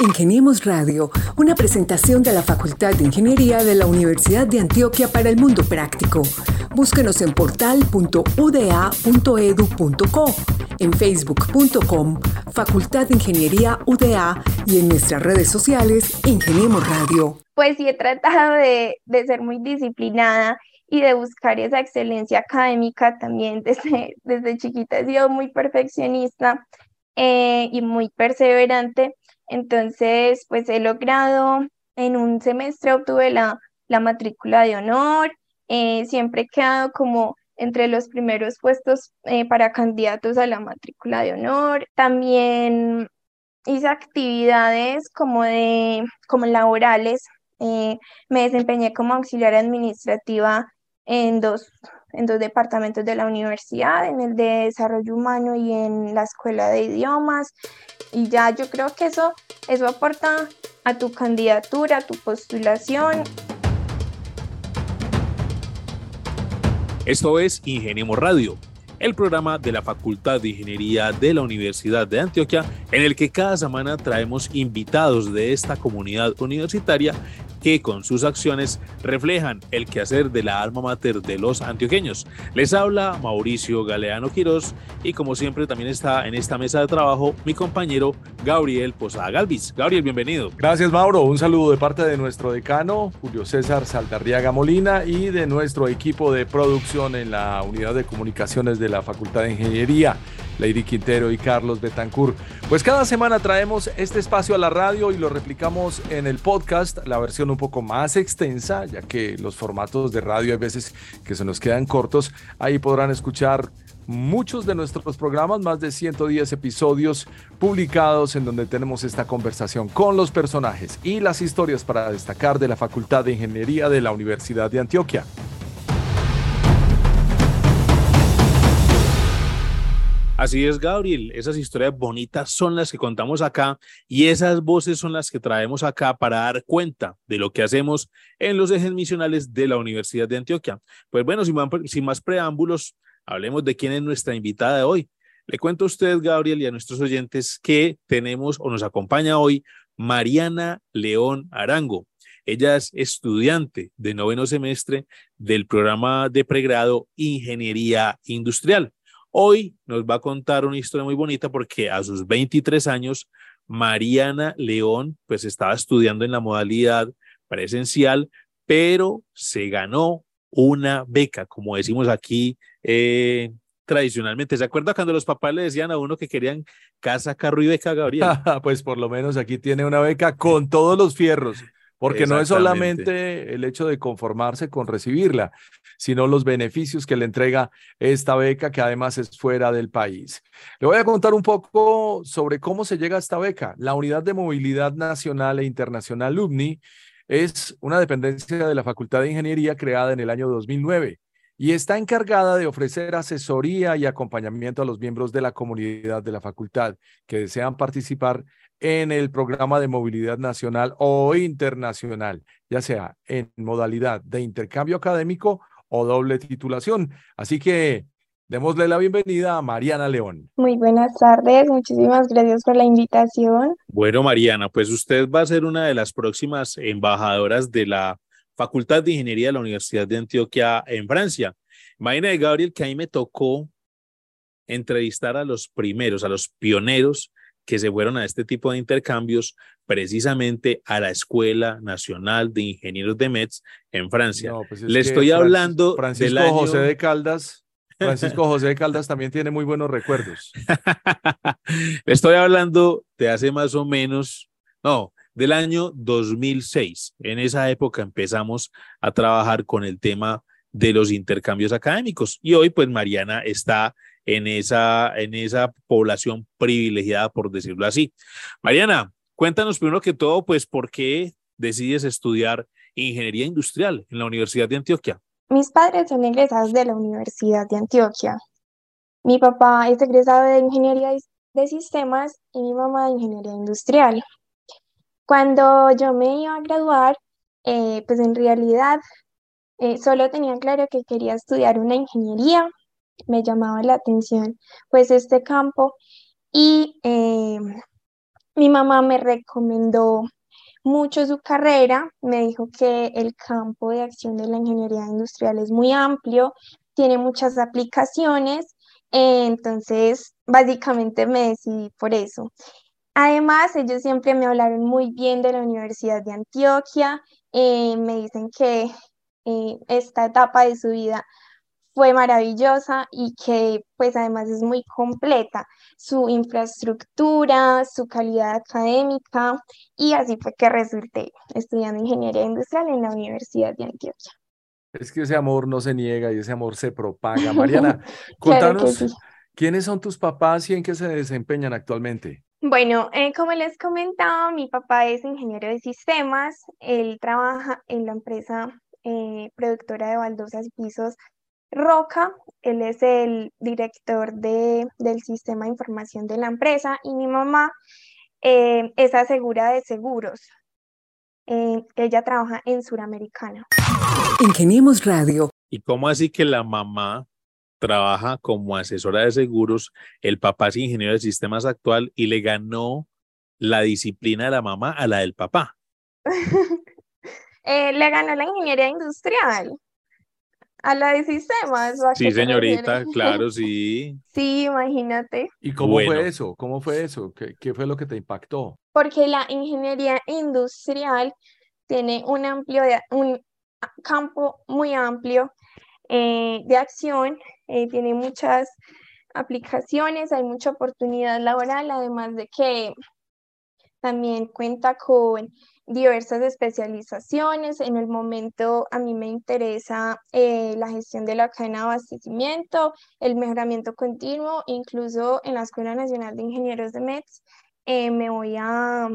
Ingeniemos Radio, una presentación de la Facultad de Ingeniería de la Universidad de Antioquia para el Mundo Práctico. Búsquenos en portal.uda.edu.co, en facebook.com, Facultad de Ingeniería UDA y en nuestras redes sociales, Ingeniemos Radio. Pues sí, he tratado de, ser muy disciplinada y de buscar esa excelencia académica también desde, desde chiquita. He sido muy perfeccionista eh, y muy perseverante. Entonces, pues he logrado, en un semestre obtuve la, la matrícula de honor, eh, siempre he quedado como entre los primeros puestos eh, para candidatos a la matrícula de honor. También hice actividades como de como laborales. me desempeñé como auxiliar administrativa en dos en dos departamentos de la universidad, en el de desarrollo humano y en la escuela de idiomas. Y ya yo creo que eso, eso aporta a tu candidatura, a tu postulación. Esto es Ingeniemos Radio, el programa de la Facultad de Ingeniería de la Universidad de Antioquia, en el que cada semana traemos invitados de esta comunidad universitaria que con sus acciones reflejan el quehacer de la alma mater de los antioqueños. Les habla Mauricio Galeano Quirós y como siempre también está en esta mesa de trabajo mi compañero Gabriel Posada Galvis. Gabriel, bienvenido. Gracias Mauro, un saludo de parte de nuestro decano Julio César Saldarriaga Molina y de nuestro equipo de producción en la unidad de comunicaciones de la Facultad de Ingeniería. Lady Quintero y Carlos Betancourt. Pues cada semana traemos este espacio a la radio y lo replicamos en el podcast, la versión un poco más extensa, ya que los formatos de radio hay veces que se nos quedan cortos. Ahí podrán escuchar muchos de nuestros programas, más de 110 episodios publicados en donde tenemos esta conversación con los personajes y las historias para destacar de la Facultad de Ingeniería de la Universidad de Antioquia. Así es, Gabriel. Esas historias bonitas son las que contamos acá y esas voces son las que traemos acá para dar cuenta de lo que hacemos en los ejes misionales de la Universidad de Antioquia. Pues bueno, sin, más preámbulos, hablemos de quién es nuestra invitada de hoy. Le cuento a usted, Gabriel, y a nuestros oyentes que tenemos o nos acompaña hoy Mariana León Arango. Ella es estudiante de noveno semestre del programa de pregrado Ingeniería Industrial. Hoy nos va a contar una historia muy bonita porque a sus 23 años, Mariana León, pues estaba estudiando en la modalidad presencial, pero se ganó una beca, como decimos aquí eh, tradicionalmente. ¿Se acuerda cuando los papás le decían a uno que querían casa, carro y beca, Gabriel? pues por lo menos aquí tiene una beca con todos los fierros. Porque no es solamente el hecho de conformarse con recibirla, sino los beneficios que le entrega esta beca, que además es fuera del país. Le voy a contar un poco sobre cómo se llega a esta beca. La Unidad de Movilidad Nacional e Internacional UBNI es una dependencia de la Facultad de Ingeniería creada en el año 2009 y está encargada de ofrecer asesoría y acompañamiento a los miembros de la comunidad de la facultad que desean participar en el programa de movilidad nacional o internacional, ya sea en modalidad de intercambio académico o doble titulación. Así que démosle la bienvenida a Mariana León. Muy buenas tardes, muchísimas gracias por la invitación. Bueno, Mariana, pues usted va a ser una de las próximas embajadoras de la Facultad de Ingeniería de la Universidad de Antioquia en Francia. Imagínate, Gabriel, que ahí me tocó entrevistar a los primeros, a los pioneros que se fueron a este tipo de intercambios precisamente a la Escuela Nacional de Ingenieros de Metz en Francia. Pues Le estoy hablando Francisco del José de Caldas. Francisco José de Caldas también tiene muy buenos recuerdos. Le estoy hablando de hace más o menos, no, del año 2006. En esa época empezamos a trabajar con el tema de los intercambios académicos y hoy pues Mariana está en esa, en esa población privilegiada, por decirlo así. Mariana, cuéntanos primero que todo, pues, ¿por qué decides estudiar ingeniería industrial en la Universidad de Antioquia? Mis padres son egresados de la Universidad de Antioquia. Mi papá es egresado de ingeniería de sistemas y mi mamá de ingeniería industrial. Cuando yo me iba a graduar, eh, pues en realidad eh, solo tenía claro que quería estudiar una ingeniería me llamaba la atención pues este campo y eh, mi mamá me recomendó mucho su carrera, me dijo que el campo de acción de la ingeniería industrial es muy amplio, tiene muchas aplicaciones, entonces básicamente me decidí por eso. Además, ellos siempre me hablaron muy bien de la Universidad de Antioquia, eh, me dicen que eh, esta etapa de su vida fue maravillosa y que pues además es muy completa, su infraestructura, su calidad académica y así fue que resulté estudiando ingeniería industrial en la Universidad de Antioquia. Es que ese amor no se niega y ese amor se propaga. Mariana, contanos, ¿quiénes son tus papás y en qué se desempeñan actualmente? Bueno, eh, como les comentaba, mi papá es ingeniero de sistemas, él trabaja en la empresa eh, productora de baldosas y pisos Roca, él es el director de, del sistema de información de la empresa y mi mamá eh, es asegura de seguros. Eh, ella trabaja en Suramericana. Ingeniemos Radio. ¿Y cómo así que la mamá trabaja como asesora de seguros, el papá es ingeniero de sistemas actual y le ganó la disciplina de la mamá a la del papá? Eh, le ganó la ingeniería industrial a la de sistemas. sí, señorita, claro, sí. Sí, imagínate. ¿Y cómo fue eso? ¿Cómo fue eso? ¿Qué, ¿Qué, fue lo que te impactó? Porque la ingeniería industrial tiene un amplio, de, un campo muy amplio eh, de acción, eh, tiene muchas aplicaciones, hay mucha oportunidad laboral, además de que también cuenta con diversas especializaciones. En el momento a mí me interesa eh, la gestión de la cadena de abastecimiento, el mejoramiento continuo, incluso en la Escuela Nacional de Ingenieros de METS eh, me voy a,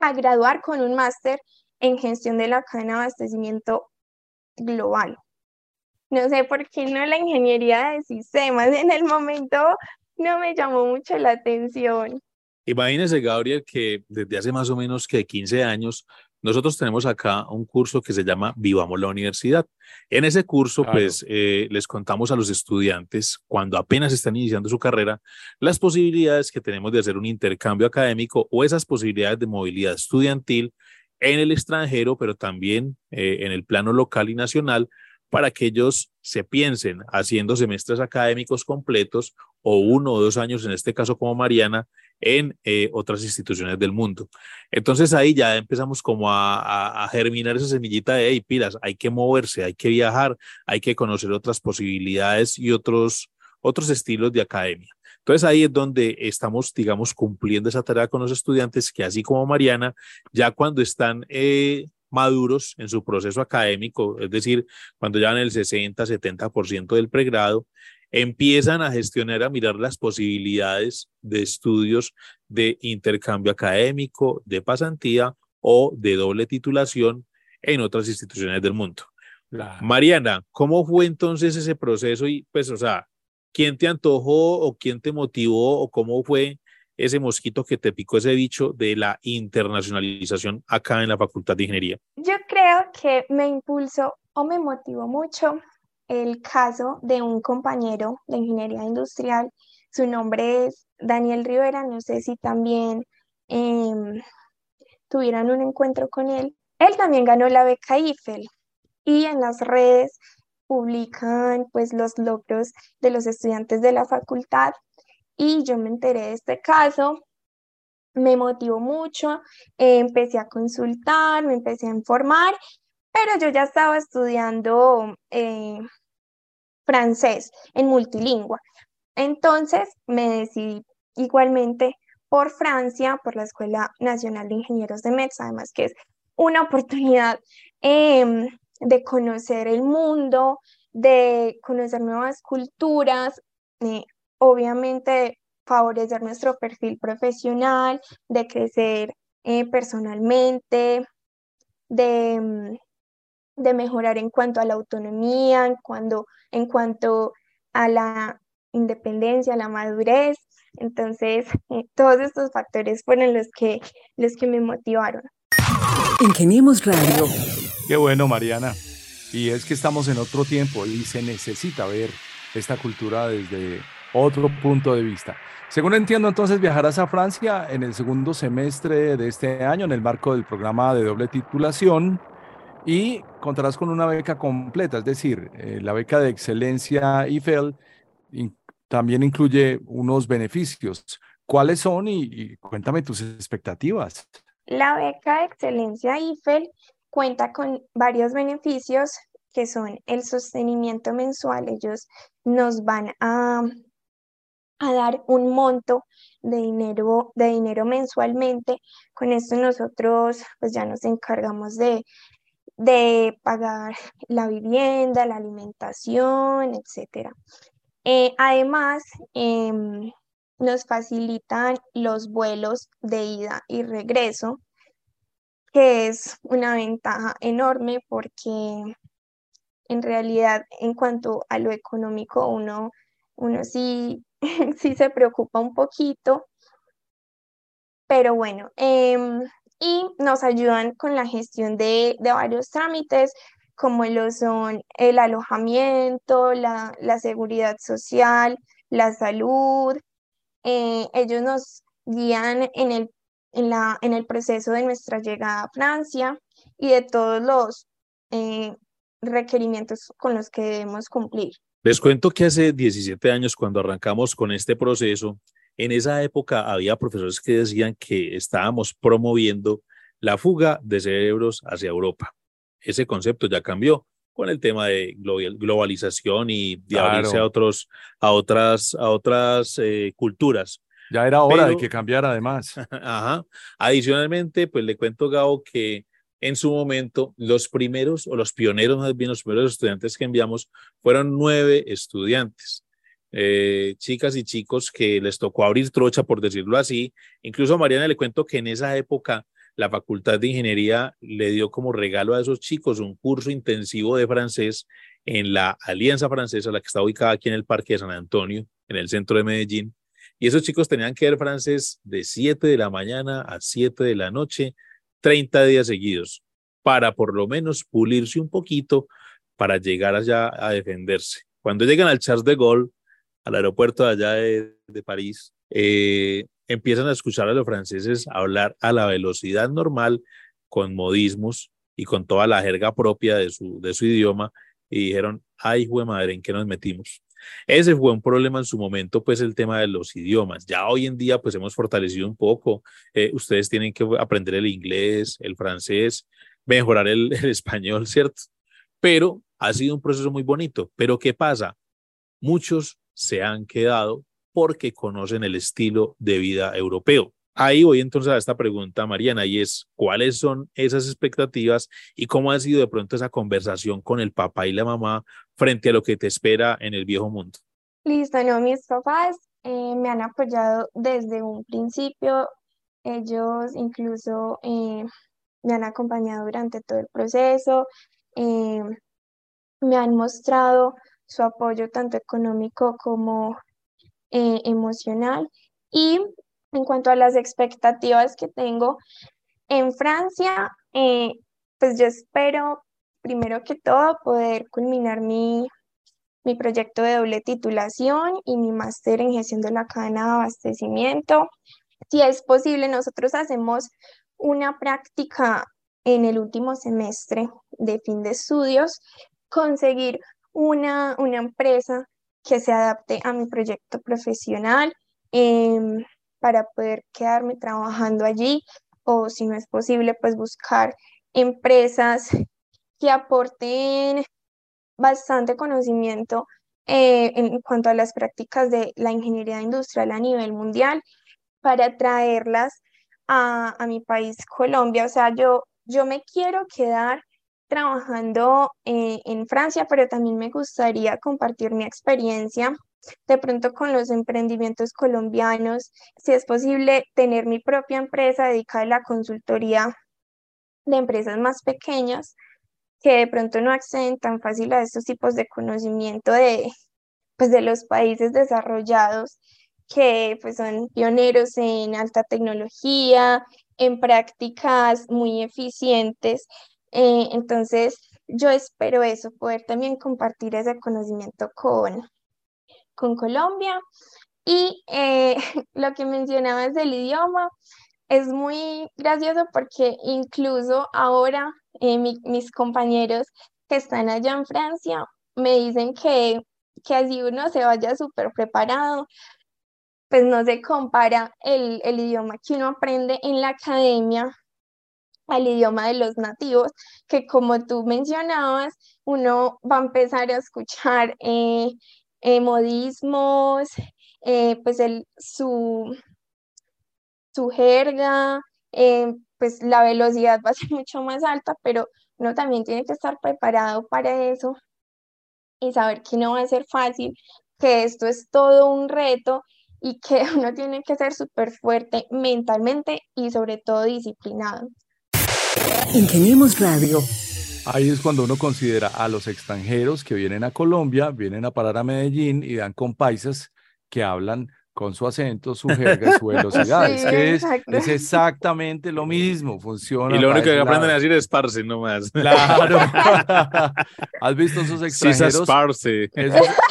a graduar con un máster en gestión de la cadena de abastecimiento global. No sé por qué no la ingeniería de sistemas en el momento no me llamó mucho la atención. Imagínese, Gabriel, que desde hace más o menos que 15 años, nosotros tenemos acá un curso que se llama Vivamos la Universidad. En ese curso, pues, eh, les contamos a los estudiantes, cuando apenas están iniciando su carrera, las posibilidades que tenemos de hacer un intercambio académico o esas posibilidades de movilidad estudiantil en el extranjero, pero también eh, en el plano local y nacional, para que ellos se piensen haciendo semestres académicos completos o uno o dos años, en este caso como Mariana, en eh, otras instituciones del mundo. Entonces ahí ya empezamos como a, germinar esa semillita de, hey, pilas, hay que moverse, hay que viajar, hay que conocer otras posibilidades y otros, otros estilos de academia. Entonces ahí es donde estamos, digamos, cumpliendo esa tarea con los estudiantes que así como Mariana, ya cuando están eh, maduros en su proceso académico, es decir, cuando ya en el 60, 70% del pregrado, empiezan a gestionar, a mirar las posibilidades de estudios de intercambio académico, de pasantía o de doble titulación en otras instituciones del mundo. Mariana, ¿cómo fue entonces ese proceso? Y pues, o sea, ¿quién te antojó o quién te motivó o cómo fue ese mosquito que te picó ese bicho de la internacionalización acá en la Facultad de Ingeniería? Yo creo que me impulsó o me motivó mucho el caso de un compañero de ingeniería industrial. Su nombre es Daniel Rivera, no sé si también em, tuvieran un encuentro con él. Él también ganó la beca IFEL y en las redes publican pues los logros de los estudiantes de la facultad y yo me enteré de este caso, me motivó mucho, empecé a consultar, me empecé a informar, pero yo ya estaba estudiando eh, francés en multilingüe. Entonces me decidí igualmente por Francia, por la Escuela Nacional de Ingenieros de Metz, además que es una oportunidad em, de conocer el mundo, de conocer nuevas culturas, eh, obviamente favorecer nuestro perfil profesional, de crecer eh, personalmente, de, mm, de, mejorar en cuanto a la autonomía, en, cuando, en cuanto a la independencia, a la madurez. Entonces, eh, todos estos factores fueron los que, los que me motivaron. Ingeniemos Radio. Qué bueno, Mariana. Y es que estamos en otro tiempo y se necesita ver esta cultura desde otro punto de vista. Según entiendo, entonces viajarás a Francia en el segundo semestre de este año en el marco del programa de doble titulación y contarás con una beca completa, es decir, eh, la beca de excelencia IFEL también incluye unos beneficios. ¿Cuáles son y, cuéntame tus expectativas? La beca de excelencia IFEL cuenta con varios beneficios que son el sostenimiento mensual. Ellos nos van a, a dar un monto de dinero, de dinero mensualmente. Con esto nosotros pues ya nos encargamos de de pagar la vivienda, la alimentación, etc. Eh, además, em, nos facilitan los vuelos de ida y regreso, que es una ventaja enorme porque en realidad en cuanto a lo económico uno, uno sí, sí se preocupa un poquito, pero bueno, em, y nos ayudan con la gestión de, varios trámites, como lo son el alojamiento, la, seguridad social, la salud. Eh, ellos nos guían en el, en, la, en el proceso de nuestra llegada a Francia y de todos los eh, requerimientos con los que debemos cumplir. Les cuento que hace 17 años, cuando arrancamos con este proceso, en esa época había profesores que decían que estábamos promoviendo la fuga de cerebros hacia Europa. Ese concepto ya cambió con el tema de globalización y de abrirse a, otros, a otras, a otras eh, culturas. Ya era hora de que cambiara además. Ajá. Adicionalmente, pues le cuento, Gabo, que en su momento los primeros, o los pioneros más bien, los primeros estudiantes que enviamos fueron nueve estudiantes. Eh, chicas y chicos que les tocó abrir trocha, por decirlo así. Incluso a Mariana le cuento que en esa época la Facultad de Ingeniería le dio como regalo a esos chicos un curso intensivo de francés en la Alianza Francesa, la que está ubicada aquí en el Parque de San Antonio, en el centro de Medellín. Y esos chicos tenían que ver francés de 7 de la mañana a 7 de la noche, 30 días seguidos, para por lo menos pulirse un poquito para llegar allá a defenderse. Cuando llegan al Charles de Gaulle, al aeropuerto de allá de, París, eh, empiezan a escuchar a los franceses hablar a la velocidad normal, con modismos y con toda la jerga propia de su, de su idioma, y dijeron, ay, jue madre, ¿en qué nos metimos? Ese fue un problema en su momento, pues el tema de los idiomas. Ya hoy en día, pues hemos fortalecido un poco. Eh, ustedes tienen que aprender el inglés, el francés, mejorar el, el español, ¿cierto? Pero ha sido un proceso muy bonito. Pero ¿qué pasa? Muchos se han quedado porque conocen el estilo de vida europeo. Ahí voy entonces a esta pregunta, Mariana, y es, ¿cuáles son esas expectativas y cómo ha sido de pronto esa conversación con el papá y la mamá frente a lo que te espera en el viejo mundo? Listo, no, mis papás eh, me han apoyado desde un principio. Ellos incluso eh, me han acompañado durante todo el proceso, eh, me han mostrado su apoyo tanto económico como eh, emocional. Y en cuanto a las expectativas que tengo en Francia, eh, pues yo espero primero que todo poder culminar mi, mi proyecto de doble titulación y mi máster en gestión de la cadena de abastecimiento. Si es posible, nosotros hacemos una práctica en el último semestre de fin de estudios, conseguir una, una empresa que se adapte a mi proyecto profesional em, para poder quedarme trabajando allí o si no es posible, pues buscar empresas que aporten bastante conocimiento eh, en cuanto a las prácticas de la ingeniería industrial a nivel mundial para traerlas a, a mi país, Colombia. O sea, yo, yo me quiero quedar trabajando eh, en Francia, pero también me gustaría compartir mi experiencia de pronto con los emprendimientos colombianos, si es posible tener mi propia empresa dedicada a la consultoría de empresas más pequeñas que de pronto no acceden tan fácil a estos tipos de conocimiento de, pues, de los países desarrollados que pues, son pioneros en alta tecnología, en prácticas muy eficientes eh, entonces, yo espero eso, poder también compartir ese conocimiento con, con Colombia. Y eh, lo que mencionabas del idioma es muy gracioso porque incluso ahora eh, mis compañeros que están allá en Francia me dicen que, que así uno se vaya súper preparado, pues no se compara el, el idioma que uno aprende en la academia al idioma de los nativos, que como tú mencionabas, uno va a empezar a escuchar eh, eh, modismos, eh, pues el, su, su jerga, pues la velocidad va a ser mucho más alta, pero uno también tiene que estar preparado para eso y saber que no va a ser fácil, que esto es todo un reto y que uno tiene que ser súper fuerte mentalmente y sobre todo disciplinado. Ingeniemos Radio. Ahí es cuando uno considera a los extranjeros que vienen a Colombia, vienen a parar a Medellín y dan con paisas que hablan con su acento, su jerga, su velocidad. es que es, es, exactamente lo mismo, funciona. Y lo único que aprenden a decir es parce nomás. Claro. ¿Has visto esos extranjeros? Sí,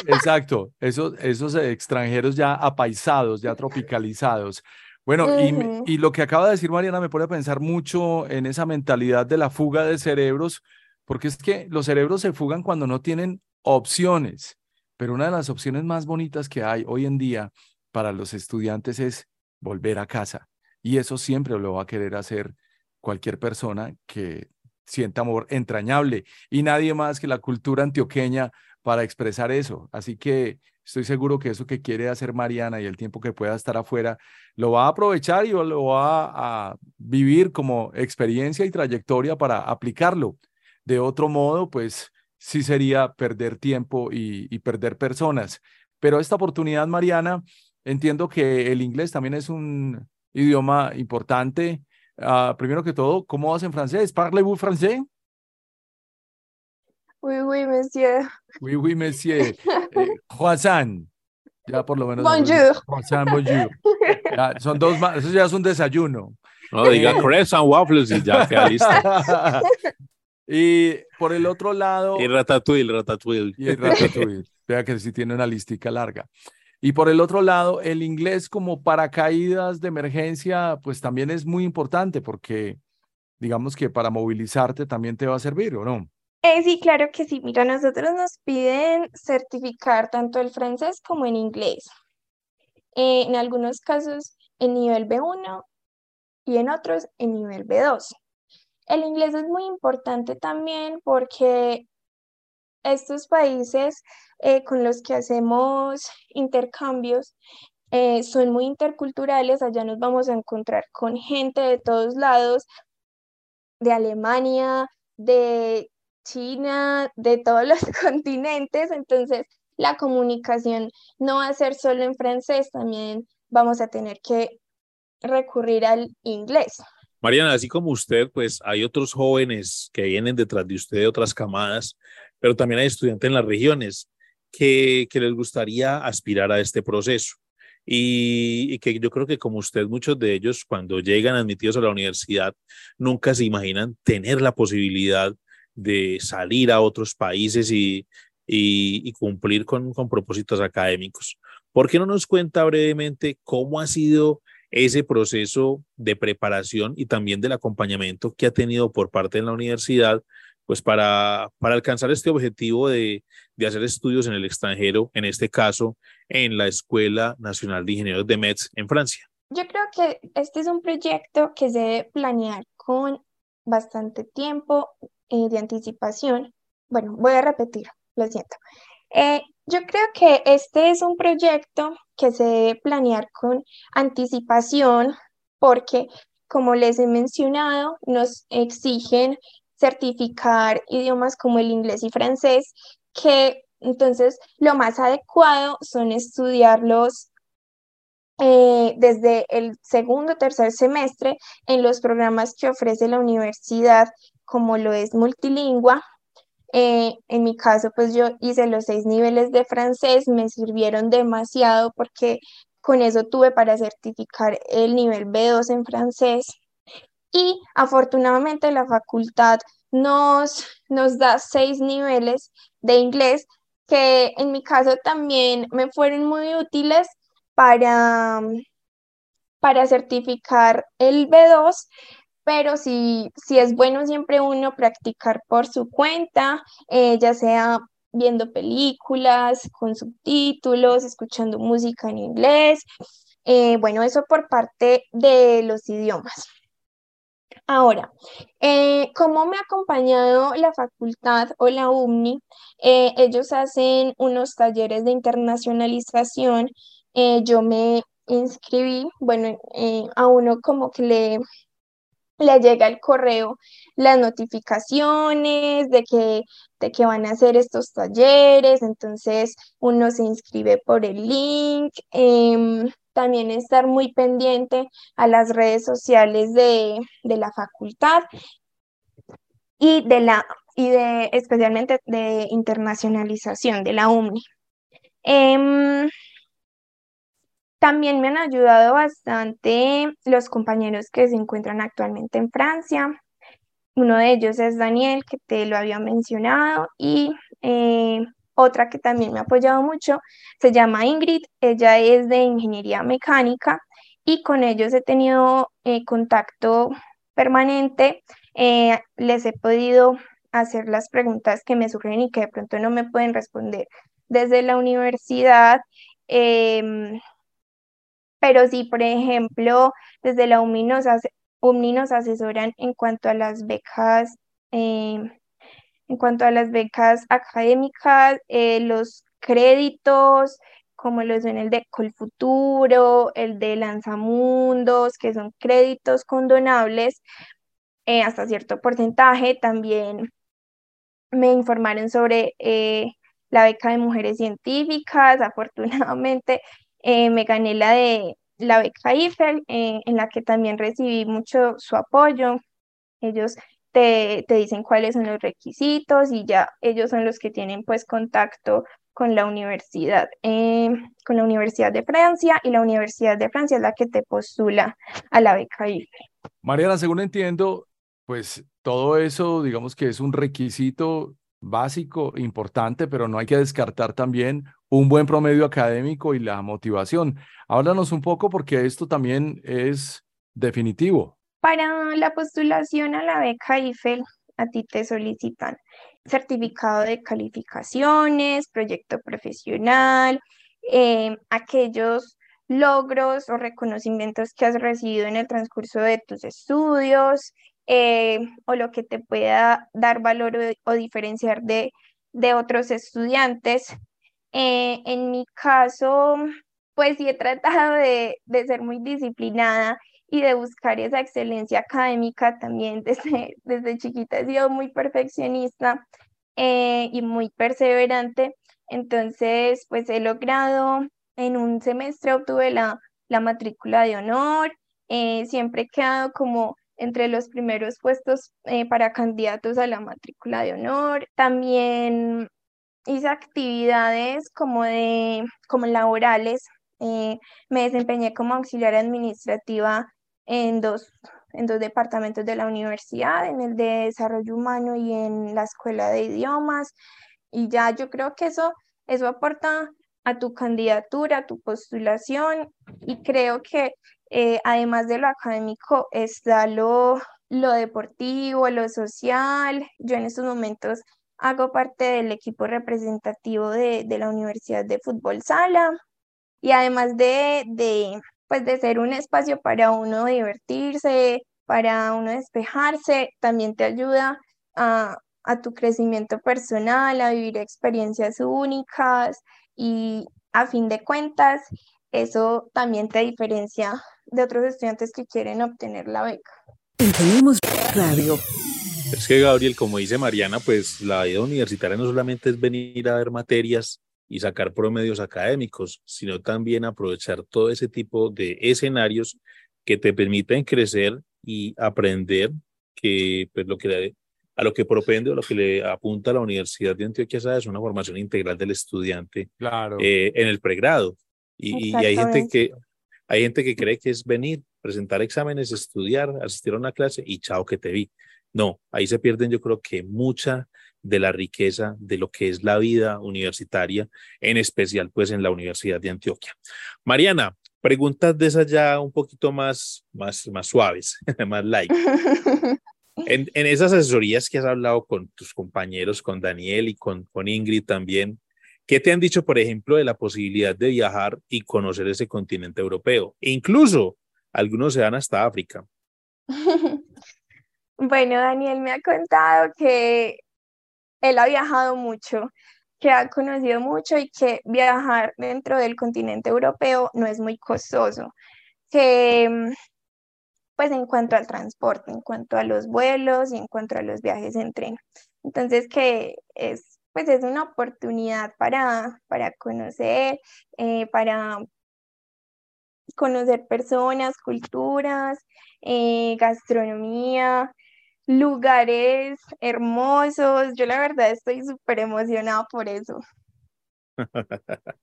exacto, esos, esos extranjeros ya apaisados, ya tropicalizados. Bueno, y, y, lo que acaba de decir Mariana me pone a pensar mucho en esa mentalidad de la fuga de cerebros, porque es que los cerebros se fugan cuando no tienen opciones, pero una de las opciones más bonitas que hay hoy en día para los estudiantes es volver a casa. Y eso siempre lo va a querer hacer cualquier persona que sienta amor entrañable y nadie más que la cultura antioqueña para expresar eso. Así que estoy seguro que eso que quiere hacer Mariana y el tiempo que pueda estar afuera, lo va a aprovechar y lo va a vivir como experiencia y trayectoria para aplicarlo. De otro modo, pues sí sería perder tiempo y, perder personas. Pero esta oportunidad, Mariana, entiendo que el inglés también es un idioma importante. Ah, primero que todo, ¿cómo vas en francés? ¿Parlez-vous français? Oui, oui, monsieur. Oui, oui, monsieur. Eh, croissant. Ya por lo menos. Bonjour. Croissant, bonjour. Ya, son dos más, eso ya es un desayuno. No, diga eh, croissant waffles y ya queda listo. y por el otro lado. Y ratatouille, ratatouille. Y el ratatouille. Vea que sí tiene una listica larga. Y por el otro lado, el inglés como paracaídas de emergencia, pues también es muy importante porque digamos que para movilizarte también te va a servir, ¿o no? Eh, sí, claro que sí. Mira, nosotros nos piden certificar tanto el francés como en inglés. Eh, en algunos casos en nivel B1 y en otros en nivel B2. El inglés es muy importante también porque estos países eh, con los que hacemos intercambios son muy interculturales. Allá nos vamos a encontrar con gente de todos lados, de Alemania, de China, de todos los continentes, entonces la comunicación no va a ser solo en francés, también vamos a tener que recurrir al inglés. Mariana, así como usted, pues hay otros jóvenes que vienen detrás de usted de otras camadas, pero también hay estudiantes en las regiones que, les gustaría aspirar a este proceso. Y, y, que yo creo que como usted, muchos de ellos cuando llegan admitidos a la universidad, nunca se imaginan tener la posibilidad de salir a otros países y, y, cumplir con, con propósitos académicos. ¿Por qué no nos cuenta brevemente cómo ha sido ese proceso de preparación y también del acompañamiento que ha tenido por parte de la universidad, pues para, para alcanzar este objetivo de, de, hacer estudios en el extranjero, en este caso en la Escuela Nacional de Ingenieros de Metz en Francia? Yo creo que este es un proyecto que se debe planear con bastante tiempo, eh, de anticipación. Bueno, voy a repetir, lo siento. Eh, yo creo que este es un proyecto que se debe planear con anticipación porque, como les he mencionado, nos exigen certificar idiomas como el inglés y francés, que entonces lo más adecuado son estudiarlos eh, desde el segundo o tercer semestre en los programas que ofrece la universidad como lo es multilingüe. Eh, en mi caso, pues yo hice los seis niveles de francés, me sirvieron demasiado porque con eso tuve para certificar el nivel B2 en francés. Y afortunadamente la facultad nos, nos da seis niveles de inglés que en mi caso también me fueron muy útiles para, para certificar el B2, pero sí, sí es bueno siempre uno practicar por su cuenta, eh, ya sea viendo películas con subtítulos, escuchando música en inglés. Eh, bueno, eso por parte de los idiomas. Ahora, eh, ¿cómo me ha acompañado la facultad o la UMNI? Ellos hacen unos talleres de internacionalización. yo me inscribí, bueno, a uno como que le le llega el correo las notificaciones de que, de que van a hacer estos talleres, entonces uno se inscribe por el link. Em, también estar muy pendiente a las redes sociales de, la facultad y de la y de especialmente de internacionalización de la UMNI. Em, también me han ayudado bastante los compañeros que se encuentran actualmente en Francia. Uno de ellos es Daniel, que te lo había mencionado, y eh, otra que también me ha apoyado mucho se llama Ingrid. Ella es de ingeniería mecánica y con ellos he tenido eh, contacto permanente. Eh, les he podido hacer las preguntas que me surgen y que de pronto no me pueden responder desde la universidad. Em, pero si, por ejemplo, desde la UMNI nos, asesoran en cuanto a las becas, em, en cuanto a las becas académicas, eh, los créditos, como los son el de Colfuturo, el de Lanzamundos, que son créditos condonables eh, hasta cierto porcentaje. También me informaron sobre eh, la beca de mujeres científicas. Afortunadamente, eh, me gané la de la beca IFEL, eh, en la que también recibí mucho su apoyo. Ellos te, dicen cuáles son los requisitos y ya ellos son los que tienen pues contacto con la universidad, eh, con la Universidad de Francia y la Universidad de Francia es la que te postula a la beca IFEL. Mariana, según entiendo, pues todo eso, digamos que es un requisito básico, importante, pero no hay que descartar también un buen promedio académico y la motivación. Háblanos un poco porque esto también es definitivo. Para la postulación a la beca IFEL, a ti te solicitan certificado de calificaciones, proyecto profesional, eh, aquellos logros o reconocimientos que has recibido en el transcurso de tus estudios, eh, o lo que te pueda dar valor o, diferenciar de, de, otros estudiantes. Eh, en mi caso, pues sí he tratado de, de, ser muy disciplinada y de buscar esa excelencia académica también desde, desde chiquita. He sido muy perfeccionista eh, y muy perseverante. Entonces, pues he logrado, en un semestre obtuve la, la matrícula de honor, siempre he quedado como entre los primeros puestos eh, para candidatos a la matrícula de honor. También hice actividades como, de, como laborales. Eh, me desempeñé como auxiliar administrativa en dos, en dos departamentos de la universidad, en el de desarrollo humano y en la escuela de idiomas. Y ya yo creo que eso, eso aporta a tu candidatura, a tu postulación y creo que eh, además de lo académico, está lo, lo deportivo, lo social. Yo en estos momentos hago parte del equipo representativo de, la Universidad de Fútbol Sala y además de, de, pues de ser un espacio para uno divertirse, para uno despejarse, también te ayuda a, a tu crecimiento personal, a vivir experiencias únicas y a fin de cuentas, eso también te diferencia de otros estudiantes que quieren obtener la beca. Tenemos Radio. Es que Gabriel, como dice Mariana, pues la vida universitaria no solamente es venir a ver materias y sacar promedios académicos, sino también aprovechar todo ese tipo de escenarios que te permiten crecer y aprender que pues lo que a lo que propende o lo que le apunta la Universidad de Antioquia es una formación integral del estudiante claro. Eh, en el pregrado. Y, y, hay gente que hay gente que cree que es venir, presentar exámenes, estudiar, asistir a una clase y chao que te vi. No, ahí se pierden yo creo que mucha de la riqueza de lo que es la vida universitaria, en especial pues en la Universidad de Antioquia. Mariana, preguntas de esas ya un poquito más, más, más suaves, más light. En, en, esas asesorías que has hablado con tus compañeros, con Daniel y con, con Ingrid también, ¿qué te han dicho, por ejemplo, de la posibilidad de viajar y conocer ese continente europeo? E incluso algunos se van hasta África. Bueno, Daniel me ha contado que él ha viajado mucho, que ha conocido mucho y que viajar dentro del continente europeo no es muy costoso, que mm, pues en cuanto al transporte, en cuanto a los vuelos y en cuanto a los viajes en tren. Entonces que es pues es una oportunidad para, para conocer, eh, para conocer personas, culturas, eh, gastronomía, lugares hermosos. Yo la verdad estoy súper emocionada por eso.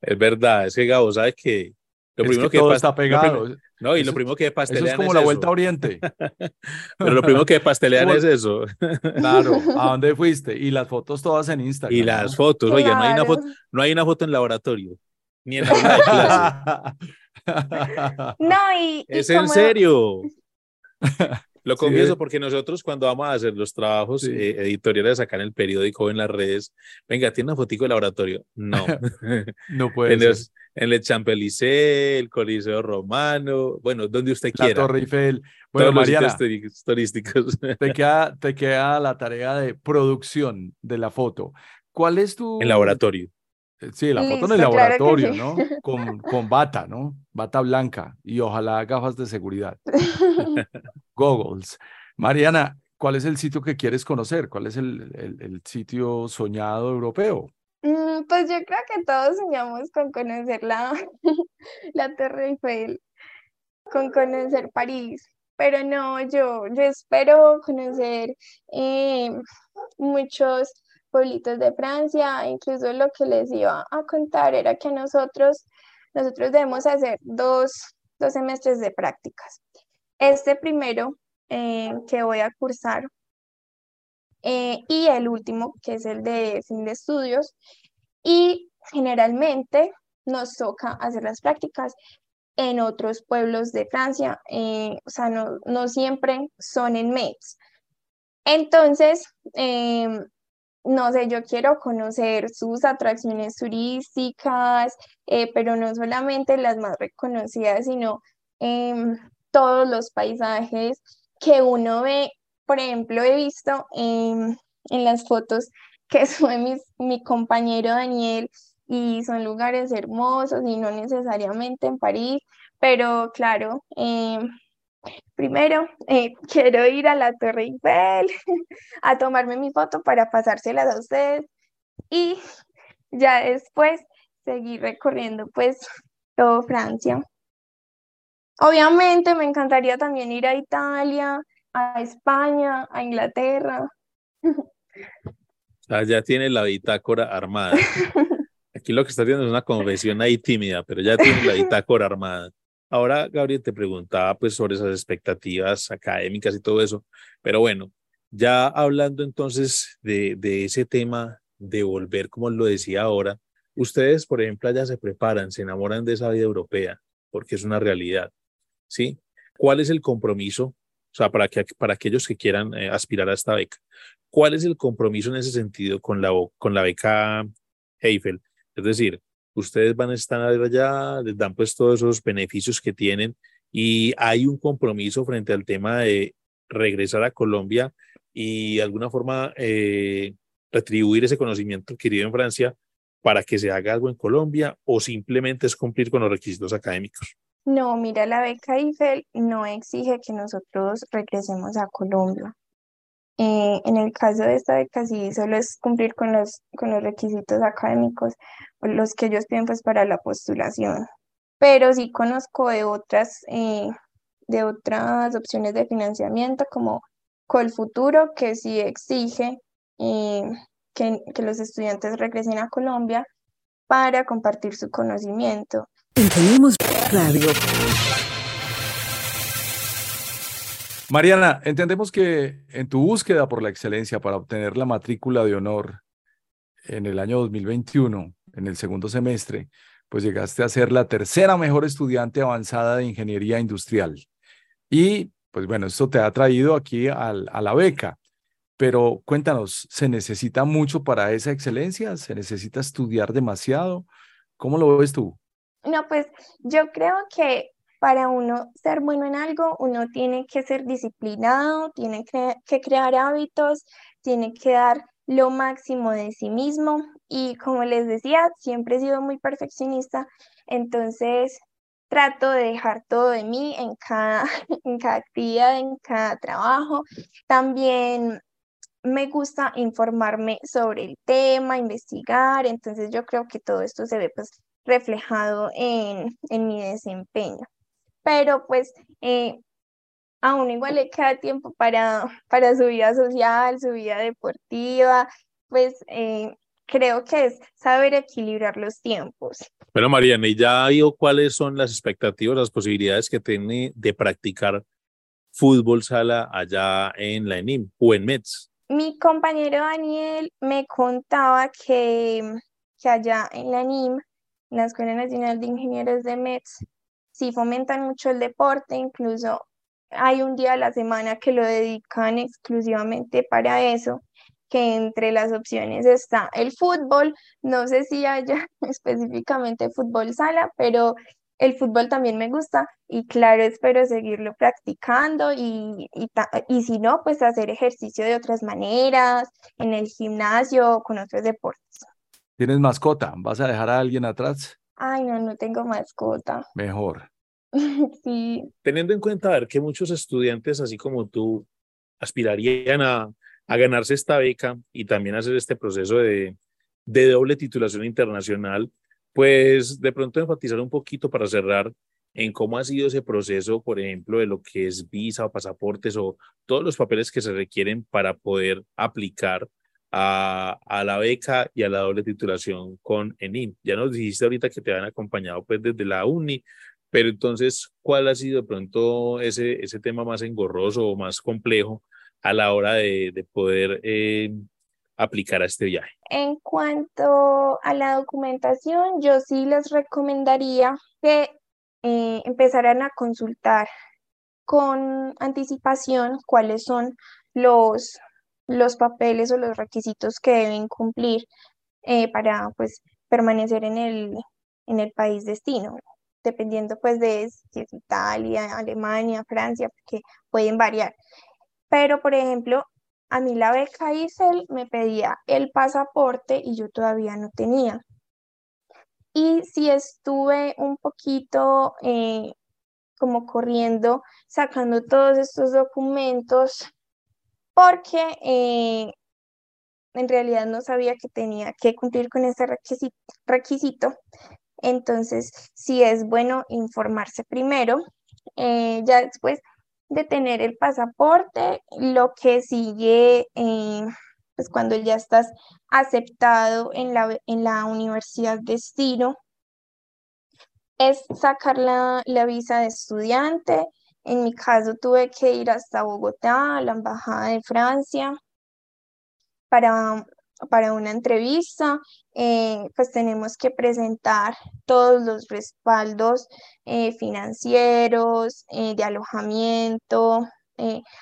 es verdad, es que Gabo, ¿sabes que Lo primero que, todo está pegado. no, y lo primero que pastelean eso es como la vuelta a Oriente. Pero lo primero que pastelean es eso. Claro, ¿a dónde fuiste? Y las fotos todas en Instagram. Y las fotos, oiga, no hay una foto, no hay una foto en laboratorio, ni en la clase. No, y, es en serio. Lo confieso porque nosotros cuando vamos a hacer los trabajos eh, editoriales acá en el periódico o en las redes, venga, tiene una fotico de laboratorio. No. no puede en, ser. en el Champs-Élysées, el Coliseo Romano, bueno, donde usted quiera. La Torre Eiffel. Bueno, Mariana, turísticos. Te queda, te queda la tarea de producción de la foto. ¿Cuál es tu...? El laboratorio. Eh, sí, la foto en el laboratorio, ¿no? Con, con bata, ¿no? Bata blanca y ojalá gafas de seguridad. Goggles. Mariana, ¿cuál es el sitio que quieres conocer? ¿Cuál es el, el, sitio soñado europeo? Mm, pues yo creo que todos soñamos con conocer la, la Torre Eiffel, con conocer París, pero no, yo, yo espero conocer eh, muchos pueblitos de Francia, incluso lo que les iba a contar era que nosotros, nosotros debemos hacer dos, dos semestres de prácticas. Este primero eh, que voy a cursar eh, y el último que es el de fin de estudios y generalmente nos toca hacer las prácticas en otros pueblos de Francia, eh, o sea, no, no, siempre son en Metz. Entonces, em, no sé, yo quiero conocer sus atracciones turísticas, eh, pero no solamente las más reconocidas, sino em, todos los paisajes que uno ve. Por ejemplo, he visto en las fotos que sube mi, mi compañero Daniel y son lugares hermosos y no necesariamente en París, pero claro, em, Primero, eh, quiero ir a la Torre Eiffel a tomarme mi foto para pasárselas a ustedes y ya después seguir recorriendo pues todo Francia. Obviamente me encantaría también ir a Italia, a España, a Inglaterra. ya tiene la bitácora armada. Aquí lo que está haciendo es una confesión ahí tímida, pero ya tiene la bitácora armada. Ahora, Gabriel, te preguntaba pues sobre esas expectativas académicas y todo eso, pero bueno, ya hablando entonces de, ese tema de volver, como lo decía ahora, ustedes, por ejemplo, ya se preparan, se enamoran de esa vida europea, porque es una realidad, ¿sí? ¿Cuál es el compromiso? O sea, para, que, para aquellos que quieran eh, aspirar a esta beca, ¿cuál es el compromiso en ese sentido con la, con la beca Eiffel? Es decir, ustedes van a estar allá, les dan pues todos esos beneficios que tienen y hay un compromiso frente al tema de regresar a Colombia y de alguna forma eh, retribuir ese conocimiento adquirido en Francia para que se haga algo en Colombia o simplemente es cumplir con los requisitos académicos. No, mira, la beca Eiffel no exige que nosotros regresemos a Colombia. Eh, en el caso de esta beca, sí, solo es cumplir con los, con los requisitos académicos, los que ellos piden pues para la postulación. Pero sí conozco de otras, eh, de otras opciones de financiamiento como Colfuturo, que sí exige eh, que, que los estudiantes regresen a Colombia para compartir su conocimiento. Tenemos Radio. Mariana, entendemos que en tu búsqueda por la excelencia para obtener la matrícula de honor en el año 2021, en el segundo semestre, pues llegaste a ser la tercera mejor estudiante avanzada de ingeniería industrial. Y pues bueno, esto te ha traído aquí a la beca. Pero cuéntanos, ¿se necesita mucho para esa excelencia? ¿Se necesita estudiar demasiado? ¿Cómo lo ves tú? No, pues yo creo que para uno ser bueno en algo, uno tiene que ser disciplinado, tiene que, crear hábitos, tiene que dar lo máximo de sí mismo y como les decía, siempre he sido muy perfeccionista, entonces trato de dejar todo de mí en cada, en cada actividad, en cada trabajo. También me gusta informarme sobre el tema, investigar, entonces yo creo que todo esto se ve pues reflejado en, en mi desempeño. Pero pues eh, aún igual le queda tiempo para, para su vida social, su vida deportiva, pues eh, creo que es saber equilibrar los tiempos. Bueno, Mariana, ¿y ya vio cuáles son las expectativas, las posibilidades que tiene de practicar fútbol sala allá en la ENIM o en METS? Mi compañero Daniel me contaba que, que allá en la NIM, la Escuela Nacional de Ingenieros de METS, sí fomentan mucho el deporte, incluso hay un día a la semana que lo dedican exclusivamente para eso, que entre las opciones está el fútbol, no sé si haya específicamente fútbol sala, pero el fútbol también me gusta y claro, espero seguirlo practicando y, y, si no, pues hacer ejercicio de otras maneras, en el gimnasio, con otros deportes. ¿Tienes mascota? ¿Vas a dejar a alguien atrás? Ay, no, no tengo mascota. Mejor. sí. Teniendo en cuenta ver que muchos estudiantes, así como tú, aspirarían a, a ganarse esta beca y también hacer este proceso de, de doble titulación internacional, pues de pronto enfatizar un poquito para cerrar en cómo ha sido ese proceso, por ejemplo, de lo que es visa o pasaportes o todos los papeles que se requieren para poder aplicar a, la beca y a la doble titulación con ENIN. Ya nos dijiste ahorita que te han acompañado pues desde la UNI, pero entonces, ¿cuál ha sido de pronto ese, ese tema más engorroso o más complejo a la hora de, de poder eh, aplicar a este viaje? En cuanto a la documentación, yo sí les recomendaría que eh, empezaran a consultar con anticipación cuáles son los, los papeles o los requisitos que deben cumplir eh, para pues, permanecer en el, en el país destino, dependiendo pues de si es Italia, Alemania, Francia, que pueden variar. Pero, por ejemplo, a mí la beca ISEL me pedía el pasaporte y yo todavía no tenía. Y si estuve un poquito eh, como corriendo, sacando todos estos documentos, porque eh, en realidad no sabía que tenía que cumplir con ese requisito. requisito. Entonces, sí es bueno informarse primero. Eh, ya después de tener el pasaporte, lo que sigue, eh, pues cuando ya estás aceptado en la, en la universidad destino, es sacar la, visa de estudiante. En mi caso tuve que ir hasta Bogotá, a la Embajada de Francia, para, para una entrevista, eh, pues tenemos que presentar todos los respaldos eh, financieros, eh, de alojamiento,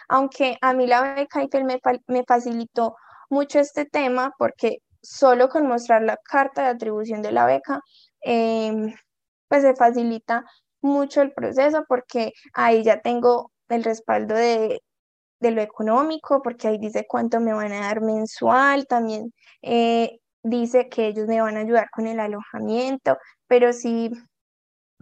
aunque a mí la beca IFEL me, facilitó mucho este tema porque solo con mostrar la carta de atribución de la beca, em, pues se facilita mucho el proceso porque ahí ya tengo el respaldo de, de lo económico, porque ahí dice cuánto me van a dar mensual, también eh, dice que ellos me van a ayudar con el alojamiento, pero si,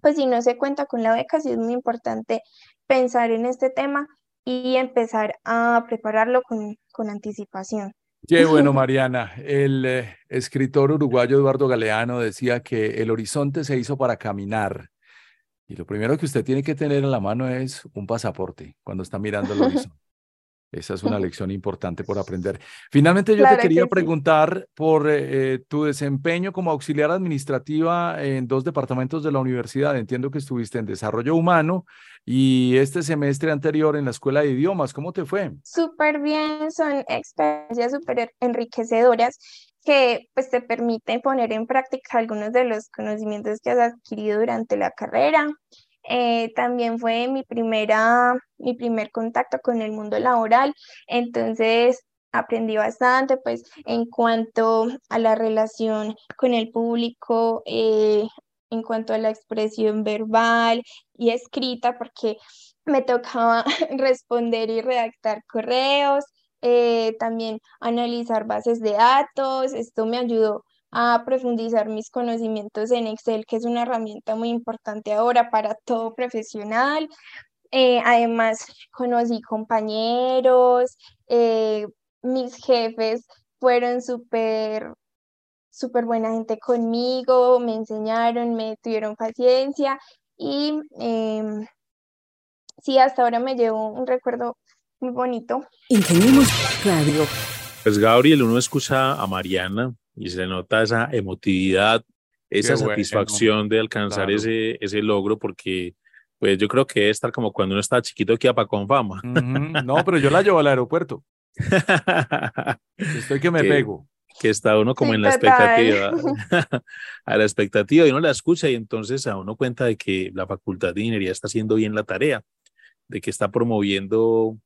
pues si no se cuenta con la beca, sí es muy importante pensar en este tema y empezar a prepararlo con, con anticipación. Qué bueno, Mariana. El eh, escritor uruguayo Eduardo Galeano decía que el horizonte se hizo para caminar. Y lo primero que usted tiene que tener en la mano es un pasaporte cuando está mirando el horizonte. Esa es una lección importante por aprender. Finalmente, yo te quería preguntar por eh, tu desempeño como auxiliar administrativa en dos departamentos de la universidad. Entiendo que estuviste en desarrollo humano y este semestre anterior en la escuela de idiomas. ¿Cómo te fue? Súper bien, son experiencias súper enriquecedoras que pues te permiten poner en práctica algunos de los conocimientos que has adquirido durante la carrera. Eh, también fue mi primera, mi primer contacto con el mundo laboral, entonces aprendí bastante, pues en cuanto a la relación con el público, eh, en cuanto a la expresión verbal y escrita, porque me tocaba responder y redactar correos, eh, también analizar bases de datos, esto me ayudó a profundizar mis conocimientos en Excel, que es una herramienta muy importante ahora para todo profesional. Eh, además, conocí compañeros, eh, mis jefes fueron súper súper buena gente conmigo, me enseñaron, me tuvieron paciencia y em, sí, hasta ahora me llevo un recuerdo muy bonito. Ingeniemos Radio. Pues Gabriel, uno escucha a Mariana y se nota esa emotividad, esa satisfacción de alcanzar ese, ese logro, porque pues yo creo que es estar como cuando uno está chiquito que para con fama. No, pero yo la llevo al aeropuerto. Estoy que me pego. Que está uno como en la expectativa, a la expectativa y uno la escucha y entonces a uno cuenta de que la Facultad de Ingeniería está haciendo bien la tarea, de que está promoviendo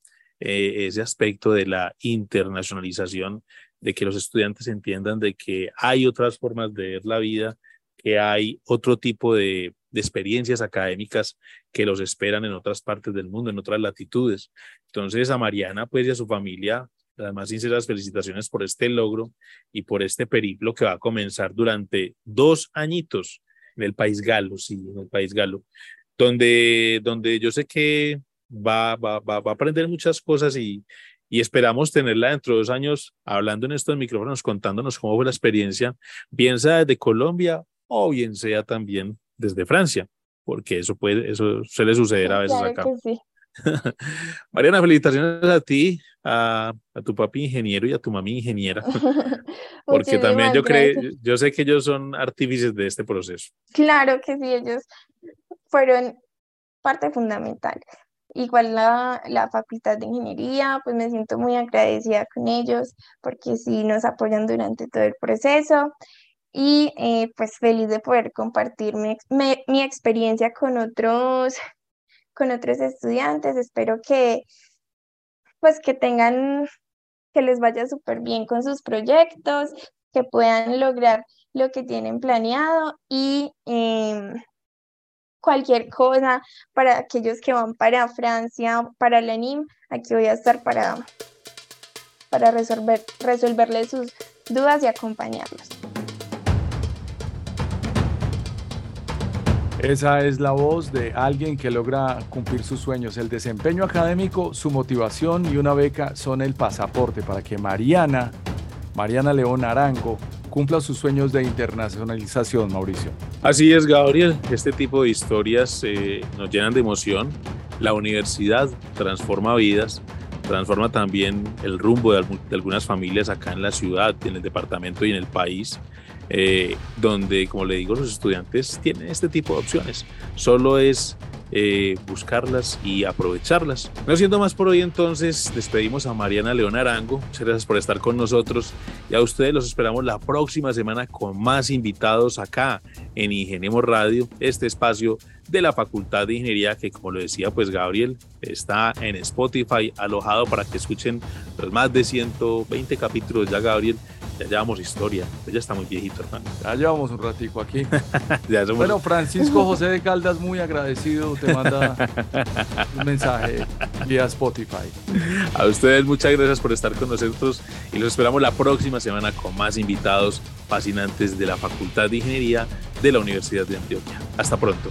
eh, ese aspecto de la internacionalización de que los estudiantes entiendan de que hay otras formas de ver la vida, que hay otro tipo de, experiencias académicas que los esperan en otras partes del mundo, en otras latitudes. Entonces a Mariana pues y a su familia, las más sinceras felicitaciones por este logro y por este periplo que va a comenzar durante dos añitos en el país galo, sí, en el país galo, donde, donde yo sé que va, va, va, va a aprender muchas cosas y, y esperamos tenerla dentro de dos años hablando en estos micrófonos, contándonos cómo fue la experiencia, bien sea desde Colombia o bien sea también desde Francia, porque eso puede, eso suele suceder a veces acá. Mariana, felicitaciones a ti, a, a, tu papi ingeniero y a tu mami ingeniera, porque también yo creo, yo sé que ellos son artífices de este proceso. Claro que sí, ellos fueron parte fundamental. Igual la, la Facultad de Ingeniería, pues me siento muy agradecida con ellos porque sí nos apoyan durante todo el proceso y eh, pues feliz de poder compartir mi, experiencia con otros, con otros estudiantes. Espero que pues que tengan, que les vaya súper bien con sus proyectos, que puedan lograr lo que tienen planeado y em, cualquier cosa para aquellos que van para Francia, para la NIM, aquí voy a estar para, para resolver, resolverles sus dudas y acompañarlos. Esa es la voz de alguien que logra cumplir sus sueños. El desempeño académico, su motivación y una beca son el pasaporte para que Mariana, Mariana León Arango, cumpla sus sueños de internacionalización, Mauricio. Así es, Gabriel. Este tipo de historias eh, nos llenan de emoción. La universidad transforma vidas, transforma también el rumbo de, algunas familias acá en la ciudad, en el departamento y en el país. Eh, donde, como le digo, los estudiantes tienen este tipo de opciones. Solo es eh, buscarlas y aprovecharlas. No siendo más por hoy, entonces despedimos a Mariana León Arango. Muchas gracias por estar con nosotros y a ustedes los esperamos la próxima semana con más invitados acá en Ingeniemos Radio, este espacio de la Facultad de Ingeniería que, como lo decía, pues Gabriel está en Spotify alojado para que escuchen los más de 120 capítulos ya, Gabriel ya llevamos historia. Ya está muy viejito, hermano. Ya llevamos un ratico aquí. Bueno, Francisco José de Caldas, muy agradecido, te manda un mensaje vía Spotify. A ustedes muchas gracias por estar con nosotros y los esperamos la próxima semana con más invitados fascinantes de la Facultad de Ingeniería de la Universidad de Antioquia. Hasta pronto.